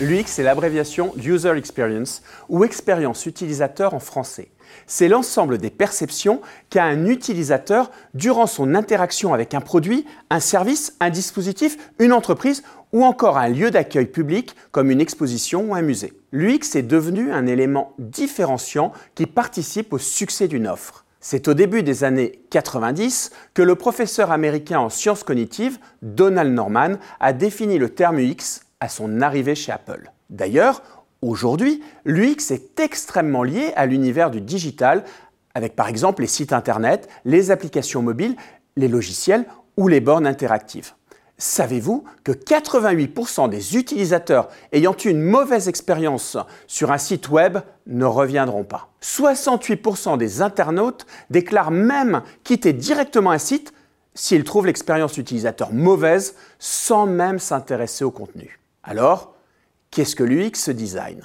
L'UX, c'est l'abréviation User Experience ou expérience utilisateur en français. C'est l'ensemble des perceptions qu'a un utilisateur durant son interaction avec un produit, un service, un dispositif, une entreprise ou encore un lieu d'accueil public comme une exposition ou un musée. L'UX est devenu un élément différenciant qui participe au succès d'une offre. C'est au début des années 90 que le professeur américain en sciences cognitives, Donald Norman, a défini le terme UX à son arrivée chez Apple. D'ailleurs, aujourd'hui, l'UX est extrêmement lié à l'univers du digital, avec par exemple les sites Internet, les applications mobiles, les logiciels ou les bornes interactives. Savez-vous que 88% des utilisateurs ayant eu une mauvaise expérience sur un site web ne reviendront pas? 68% des internautes déclarent même quitter directement un site s'ils trouvent l'expérience utilisateur mauvaise sans même s'intéresser au contenu. Alors, qu'est-ce que l'UX design?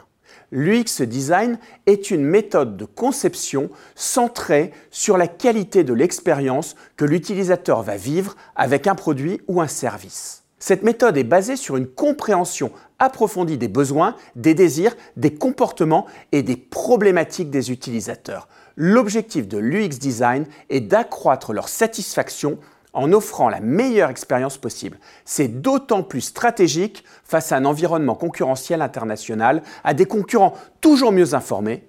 L'UX design est une méthode de conception centrée sur la qualité de l'expérience que l'utilisateur va vivre avec un produit ou un service. Cette méthode est basée sur une compréhension approfondie des besoins, des désirs, des comportements et des problématiques des utilisateurs. L'objectif de l'UX design est d'accroître leur satisfaction en offrant la meilleure expérience possible. C'est d'autant plus stratégique face à un environnement concurrentiel international, à des concurrents toujours mieux informés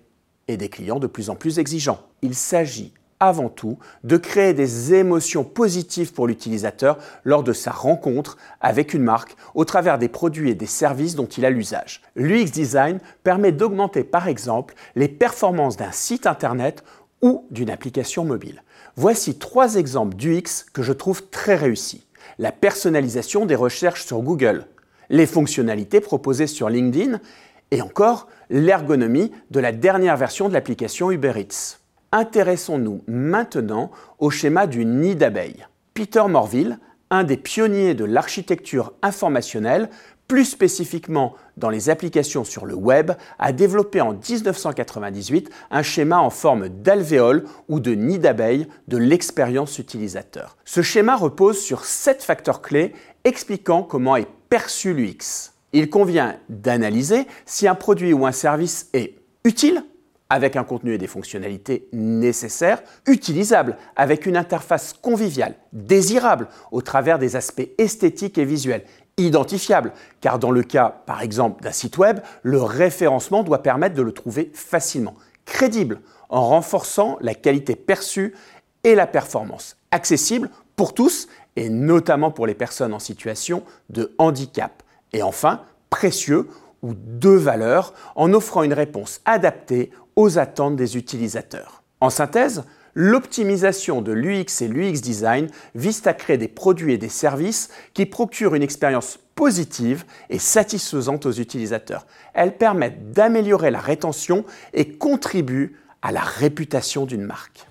et des clients de plus en plus exigeants. Il s'agit avant tout de créer des émotions positives pour l'utilisateur lors de sa rencontre avec une marque au travers des produits et des services dont il a l'usage. L'UX Design permet d'augmenter par exemple les performances d'un site Internet ou d'une application mobile. Voici trois exemples d'UX que je trouve très réussis. La personnalisation des recherches sur Google, les fonctionnalités proposées sur LinkedIn et encore l'ergonomie de la dernière version de l'application Uber Eats. Intéressons-nous maintenant au schéma du nid d'abeilles. Peter Morville, un des pionniers de l'architecture informationnelle, plus spécifiquement dans les applications sur le web, a développé en 1998 un schéma en forme d'alvéole ou de nid d'abeille de l'expérience utilisateur. Ce schéma repose sur sept facteurs clés expliquant comment est perçu l'UX. Il convient d'analyser si un produit ou un service est utile, avec un contenu et des fonctionnalités nécessaires, utilisable, avec une interface conviviale, désirable, au travers des aspects esthétiques et visuels, identifiable, car dans le cas, par exemple, d'un site web, le référencement doit permettre de le trouver facilement, crédible, en renforçant la qualité perçue et la performance, accessible pour tous, et notamment pour les personnes en situation de handicap, et enfin, précieux ou de valeur, en offrant une réponse adaptée aux attentes des utilisateurs. En synthèse, L'optimisation de l'UX et l'UX design vise à créer des produits et des services qui procurent une expérience positive et satisfaisante aux utilisateurs. Elles permettent d'améliorer la rétention et contribuent à la réputation d'une marque.